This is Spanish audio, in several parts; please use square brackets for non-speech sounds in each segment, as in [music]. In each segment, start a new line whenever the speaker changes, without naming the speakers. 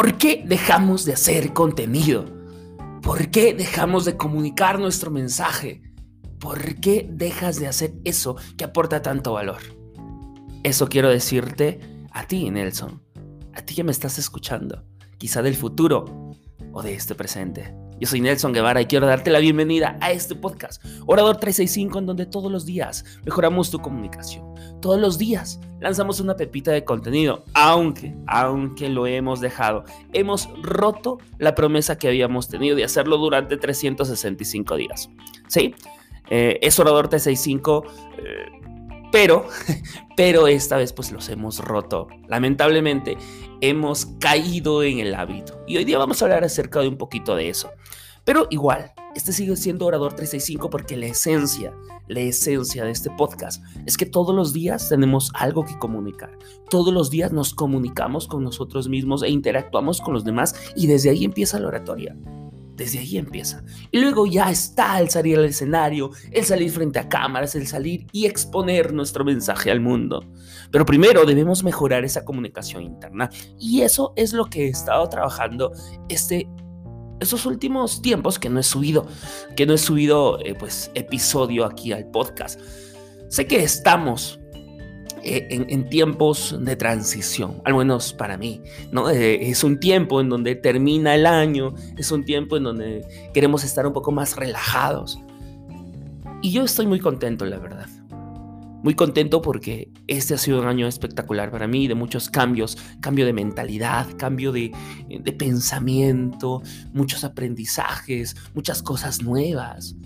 ¿Por qué dejamos de hacer contenido? ¿Por qué dejamos de comunicar nuestro mensaje? ¿Por qué dejas de hacer eso que aporta tanto valor? Eso quiero decirte a ti, Nelson. A ti que me estás escuchando. Quizá del futuro o de este presente. Yo soy Nelson Guevara y quiero darte la bienvenida a este podcast, Orador 365, en donde todos los días mejoramos tu comunicación. Todos los días lanzamos una pepita de contenido, aunque, aunque lo hemos dejado, hemos roto la promesa que habíamos tenido de hacerlo durante 365 días. ¿Sí? Eh, es Orador 365. Eh, pero, [laughs] pero esta vez pues los hemos roto. Lamentablemente hemos caído en el hábito. Y hoy día vamos a hablar acerca de un poquito de eso. Pero igual, este sigue siendo Orador 365 porque la esencia, la esencia de este podcast es que todos los días tenemos algo que comunicar. Todos los días nos comunicamos con nosotros mismos e interactuamos con los demás y desde ahí empieza la oratoria. Desde ahí empieza. Y luego ya está el salir al escenario, el salir frente a cámaras, el salir y exponer nuestro mensaje al mundo. Pero primero debemos mejorar esa comunicación interna. Y eso es lo que he estado trabajando este últimos tiempos que no he subido, que no he subido eh, pues episodio aquí al podcast. Sé que estamos eh, en, tiempos de transición, al menos para mí, ¿no? Eh, es un tiempo en donde termina el año, es un tiempo en donde queremos estar un poco más relajados. Y yo estoy muy contento, la verdad. Muy contento porque este ha sido un año espectacular para mí, de muchos cambios, cambio de mentalidad, cambio de, de pensamiento, muchos aprendizajes, muchas cosas nuevas.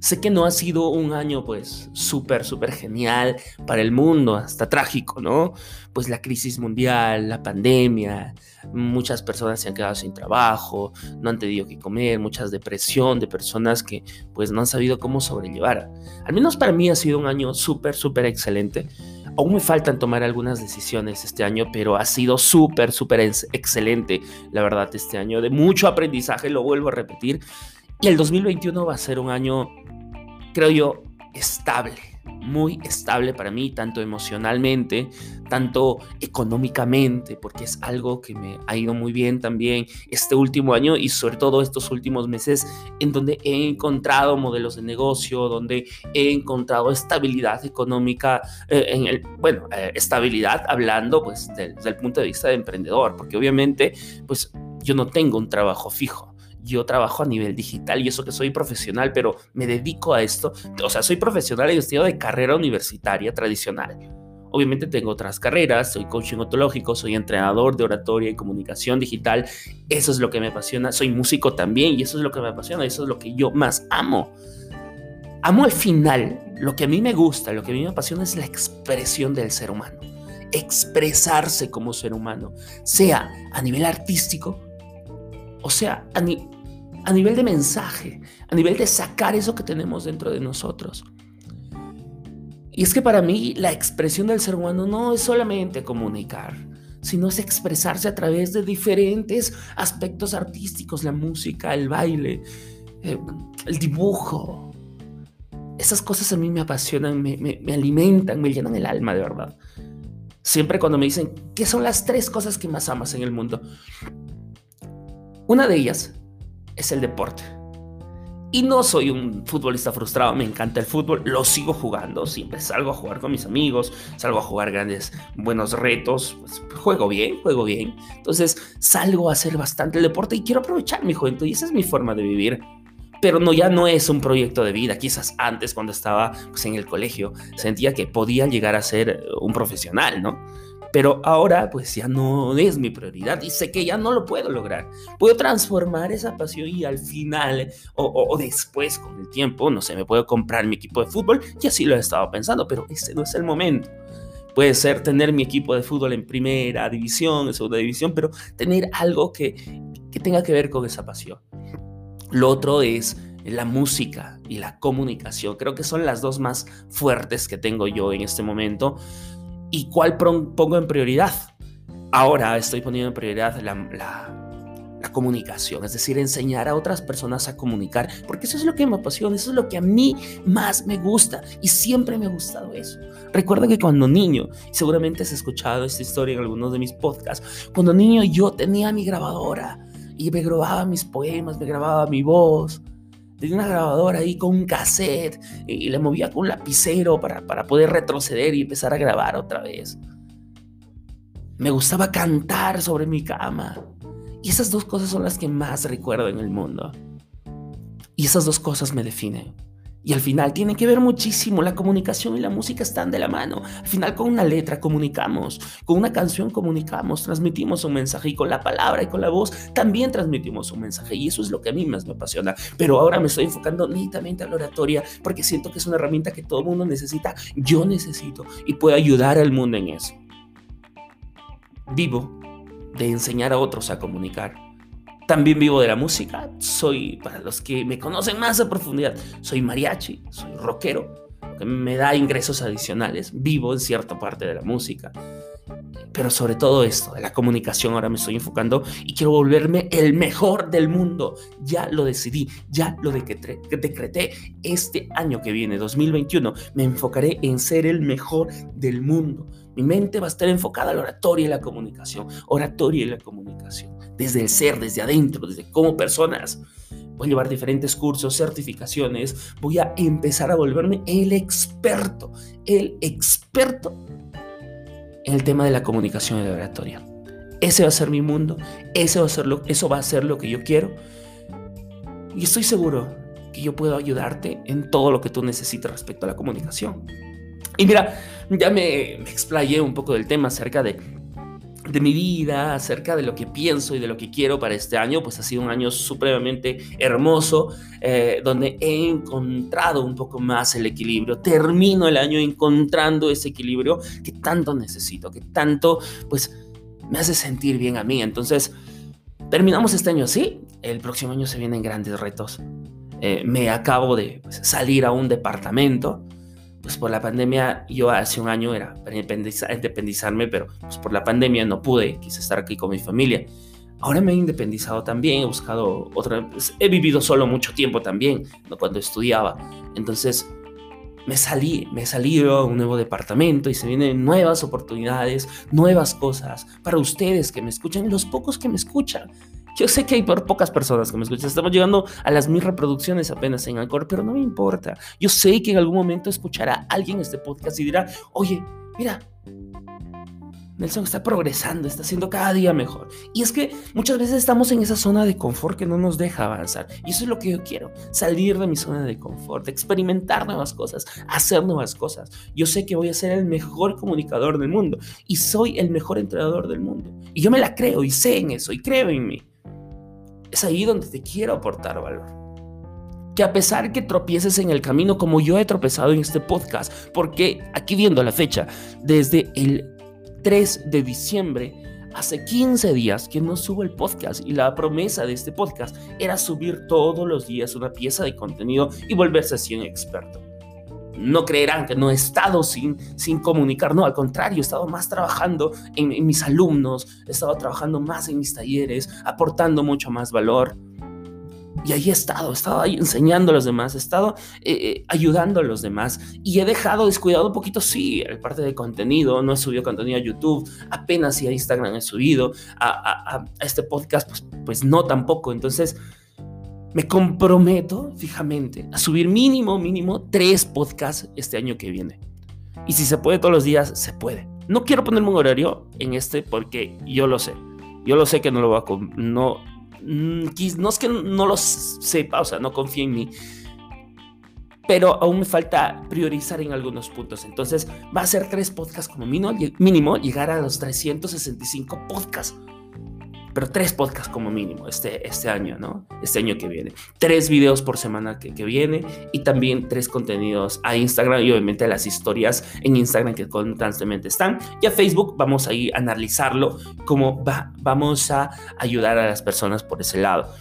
Sé que no ha sido un año pues súper, súper genial para el mundo, hasta trágico, ¿no? Pues la crisis mundial, la pandemia, muchas personas se han quedado sin trabajo, no han tenido que comer, mucha depresión de personas que pues no han sabido cómo sobrellevar. Al menos para mí ha sido un año súper, súper excelente. Aún me faltan tomar algunas decisiones este año, pero ha sido súper, súper excelente, la verdad, este año, de mucho aprendizaje, lo vuelvo a repetir. Y el 2021 va a ser un año creo yo, estable, muy estable para mí, tanto emocionalmente, tanto económicamente, porque es algo que me ha ido muy bien también este último año y sobre todo estos últimos meses en donde he encontrado modelos de negocio, donde he encontrado estabilidad económica, eh, en el, bueno, eh, estabilidad hablando pues desde el punto de vista de emprendedor, porque obviamente pues yo no tengo un trabajo fijo yo trabajo a nivel digital y eso que soy profesional, pero me dedico a esto. O sea, soy profesional y estudio de carrera universitaria tradicional. Obviamente tengo otras carreras, soy coaching ontológico, soy entrenador de oratoria y comunicación digital. Eso es lo que me apasiona. Soy músico también y eso es lo que me apasiona. Eso es lo que yo más amo. Amo al final, lo que a mí me gusta, lo que a mí me apasiona es la expresión del ser humano. Expresarse como ser humano, sea a nivel artístico, o sea, a, nivel de mensaje, a nivel de sacar eso que tenemos dentro de nosotros. Y es que para mí la expresión del ser humano no es solamente comunicar, sino es expresarse a través de diferentes aspectos artísticos, la música, el baile, eh, el dibujo. Esas cosas a mí me apasionan, me, me alimentan, me llenan el alma de verdad. Siempre cuando me dicen, ¿qué son las tres cosas que más amas en el mundo? Una de ellas es el deporte. Y no soy un futbolista frustrado, me encanta el fútbol, lo sigo jugando, siempre salgo a jugar con mis amigos, salgo a jugar grandes, buenos retos, pues, juego bien, juego bien. Entonces salgo a hacer bastante el deporte y quiero aprovechar mi juventud y esa es mi forma de vivir. Pero no, ya no es un proyecto de vida. Quizás antes, cuando estaba pues, en el colegio, sentía que podía llegar a ser un profesional, ¿no? Pero ahora pues ya no es mi prioridad y sé que ya no lo puedo lograr. Puedo transformar esa pasión y al final o, después con el tiempo, no sé, me puedo comprar mi equipo de fútbol y así lo he estado pensando, pero ese no es el momento. Puede ser tener mi equipo de fútbol en primera división, en segunda división, pero tener algo que, que tenga que ver con esa pasión. Lo otro es la música y la comunicación. Creo que son las dos más fuertes que tengo yo en este momento y cuál pongo en prioridad. Ahora estoy poniendo en prioridad la, comunicación, es decir, enseñar a otras personas a comunicar, porque eso es lo que me apasiona, eso es lo que a mí más me gusta y siempre me ha gustado eso. Recuerda que cuando niño, seguramente has escuchado esta historia en algunos de mis podcasts, cuando niño yo tenía mi grabadora y me grababa mis poemas, me grababa mi voz. Tenía una grabadora ahí con un cassette y le movía con un lapicero para, para poder retroceder y empezar a grabar otra vez. Me gustaba cantar sobre mi cama. Y esas dos cosas son las que más recuerdo en el mundo. Y esas dos cosas me definen. Y al final tiene que ver muchísimo, la comunicación y la música están de la mano. Al final con una letra comunicamos, con una canción comunicamos, transmitimos un mensaje y con la palabra y con la voz también transmitimos un mensaje. Y eso es lo que a mí más me apasiona. Pero ahora me estoy enfocando netamente a la oratoria porque siento que es una herramienta que todo el mundo necesita, yo necesito y puedo ayudar al mundo en eso. Vivo de enseñar a otros a comunicar también vivo de la música. Soy, para los que me conocen más a profundidad, soy mariachi, soy rockero, que me da ingresos adicionales. Vivo en cierta parte de la música. Pero sobre todo esto, de la comunicación, ahora me estoy enfocando y quiero volverme el mejor del mundo. Ya lo decidí, ya lo decreté, decreté. Este año que viene, 2021, me enfocaré en ser el mejor del mundo. Mi mente va a estar enfocada a la oratoria y la comunicación. Oratoria y la comunicación desde el ser, desde adentro, desde como personas. Voy a llevar diferentes cursos, certificaciones, voy a empezar a volverme el experto, el experto en el tema de la comunicación y la oratoria. Ese va a ser mi mundo, ese va a ser lo, eso va a ser lo que yo quiero. Y estoy seguro que yo puedo ayudarte en todo lo que tú necesites respecto a la comunicación. Y mira, ya me, me explayé un poco del tema acerca de de mi vida, acerca de lo que pienso y de lo que quiero para este año, pues ha sido un año supremamente hermoso, eh, donde he encontrado un poco más el equilibrio. Termino el año encontrando ese equilibrio que tanto necesito, que tanto, pues, me hace sentir bien a mí. Entonces, terminamos este año así. El próximo año se vienen grandes retos. Eh, me acabo de pues, salir a un departamento pues por la pandemia, yo hace un año era para independizarme, pero pues por la pandemia no pude, quise estar aquí con mi familia. Ahora me he independizado también, he buscado otra, pues, he vivido solo mucho tiempo también, cuando estudiaba. Entonces me salí, me salí a un nuevo departamento y se vienen nuevas oportunidades, nuevas cosas para ustedes que me escuchan, los pocos que me escuchan. Yo sé que hay por pocas personas que me escuchan. Estamos llegando a las mil reproducciones apenas en Anchor, pero no me importa. Yo sé que en algún momento escuchará alguien este podcast y dirá, oye, mira, Nelson está progresando, está haciendo cada día mejor. Y es que muchas veces estamos en esa zona de confort que no nos deja avanzar. Y eso es lo que yo quiero, salir de mi zona de confort, experimentar nuevas cosas, hacer nuevas cosas. Yo sé que voy a ser el mejor comunicador del mundo y soy el mejor entrenador del mundo. Y yo me la creo y sé en eso y creo en mí. Es ahí donde te quiero aportar valor. Que a pesar que tropieces en el camino como yo he tropezado en este podcast, porque aquí viendo la fecha, desde el 3 de diciembre, hace 15 días que no subo el podcast y la promesa de este podcast era subir todos los días una pieza de contenido y volverse así un experto no creerán que no he estado sin, sin comunicar, no, al contrario, he estado más trabajando en, mis alumnos, he estado trabajando más en mis talleres, aportando mucho más valor. Y ahí he estado, he estado ahí enseñando a los demás, he estado eh, eh, ayudando a los demás y he dejado descuidado un poquito, sí, el parte de contenido, no he subido contenido a YouTube, apenas si a Instagram he subido, a, a este podcast, pues, pues no tampoco. Entonces, me comprometo fijamente a subir mínimo, mínimo tres podcasts este año que viene. Y si se puede todos los días, se puede. No quiero ponerme un horario en este porque yo lo sé. Yo lo sé que no lo voy a... No, mm, no es que no lo sepa, o sea, no confío en mí. Pero aún me falta priorizar en algunos puntos. Entonces va a ser tres podcasts como mínimo, mínimo llegar a los 365 podcasts pero tres podcasts como mínimo este, este año, ¿no? Este año que viene. Tres videos por semana que, que viene y también tres contenidos a Instagram y obviamente las historias en Instagram que constantemente están. Y a Facebook vamos a ir a analizarlo como va, vamos a ayudar a las personas por ese lado.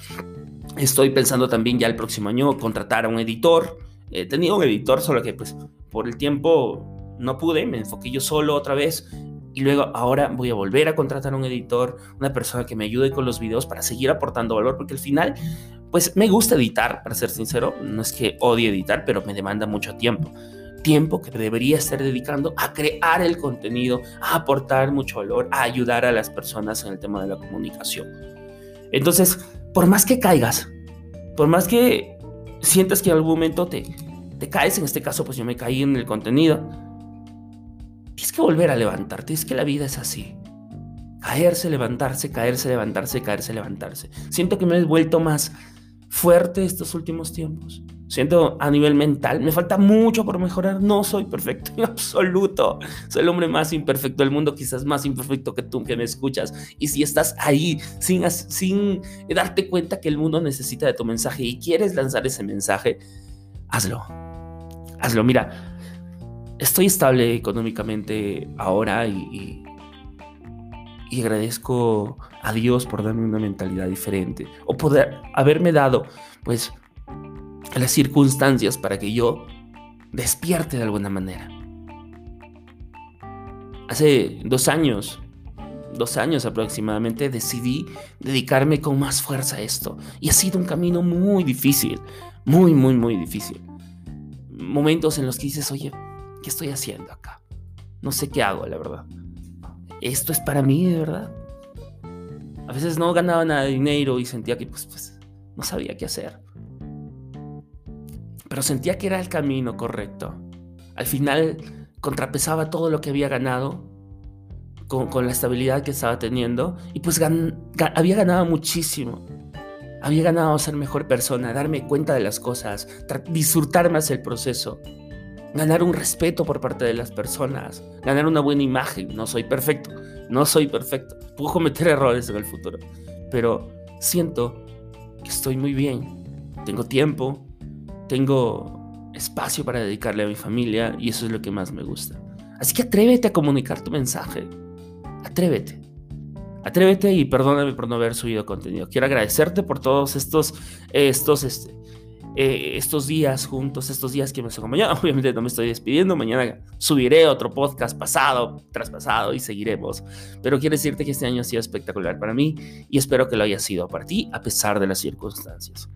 Estoy pensando también ya el próximo año contratar a un editor. He tenido un editor, solo que pues por el tiempo no pude, me enfoqué yo solo otra vez Y luego ahora voy a volver a contratar un editor, una persona que me ayude con los videos para seguir aportando valor, porque al final, pues me gusta editar, para ser sincero, no es que odie editar, pero me demanda mucho tiempo. Tiempo que debería estar dedicando a crear el contenido, a aportar mucho valor, a ayudar a las personas en el tema de la comunicación. Entonces, por más que caigas, por más que sientas que en algún momento te, te caes, en este caso pues yo me caí en el contenido, tienes que volver a levantarte, es que la vida es así. Caerse, levantarse, caerse, levantarse, caerse, levantarse. Siento que me he vuelto más fuerte estos últimos tiempos. Siento a nivel mental, me falta mucho por mejorar. No soy perfecto en [laughs] absoluto. Soy el hombre más imperfecto del mundo, quizás más imperfecto que tú que me escuchas. Y si estás ahí sin, sin darte cuenta que el mundo necesita de tu mensaje y quieres lanzar ese mensaje, hazlo. Hazlo. Mira, estoy estable económicamente ahora y, y agradezco a Dios por darme una mentalidad diferente o poder haberme dado, pues, las circunstancias para que yo despierte de alguna manera. Hace dos años, dos años aproximadamente, decidí dedicarme con más fuerza a esto. Y ha sido un camino muy difícil, muy, muy, muy difícil. Momentos en los que dices, oye, ¿qué estoy haciendo acá? No sé qué hago, la verdad. ¿Esto es para mí, de verdad? A veces no ganaba nada de dinero y sentía que pues, pues no sabía qué hacer pero sentía que era el camino correcto. Al final contrapesaba todo lo que había ganado con, la estabilidad que estaba teniendo y pues había ganado muchísimo. Había ganado ser mejor persona, darme cuenta de las cosas, disfrutar más el proceso, ganar un respeto por parte de las personas, ganar una buena imagen. No soy perfecto, no soy perfecto. Puedo cometer errores en el futuro, pero siento que estoy muy bien. Tengo tiempo, tengo espacio para dedicarle a mi familia y eso es lo que más me gusta. Así que atrévete a comunicar tu mensaje. Atrévete. Atrévete y perdóname por no haber subido contenido. Quiero agradecerte por todos estos, estos, este, eh, estos días juntos, estos días que me acompañado. [laughs] Obviamente no me estoy despidiendo, mañana subiré otro podcast pasado, traspasado y seguiremos. Pero quiero decirte que este año ha sido espectacular para mí y espero que lo haya sido para ti a pesar de las circunstancias.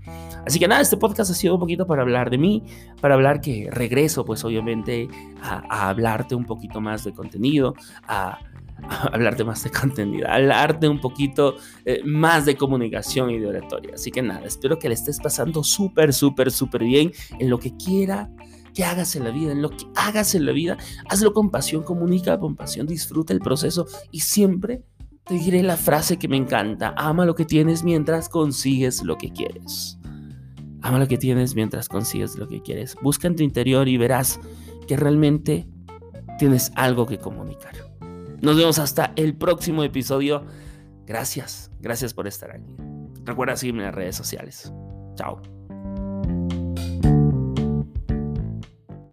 Así que nada, este podcast ha sido un poquito para hablar de mí, para hablar que regreso pues obviamente a, a hablarte un poquito más de contenido, a [laughs] hablarte más de contenido, hablarte un poquito eh, más de comunicación y de oratoria. Así que nada, espero que le estés pasando súper, súper, súper bien en lo que quiera que hagas en la vida, en lo que hagas en la vida, hazlo con pasión, comunica con pasión, disfruta el proceso y siempre te diré la frase que me encanta, ama lo que tienes mientras consigues lo que quieres. Ama lo que tienes mientras consigues lo que quieres. Busca en tu interior y verás que realmente tienes algo que comunicar. Nos vemos hasta el próximo episodio. Gracias, gracias por estar aquí. Recuerda seguirme en las redes sociales. Chao.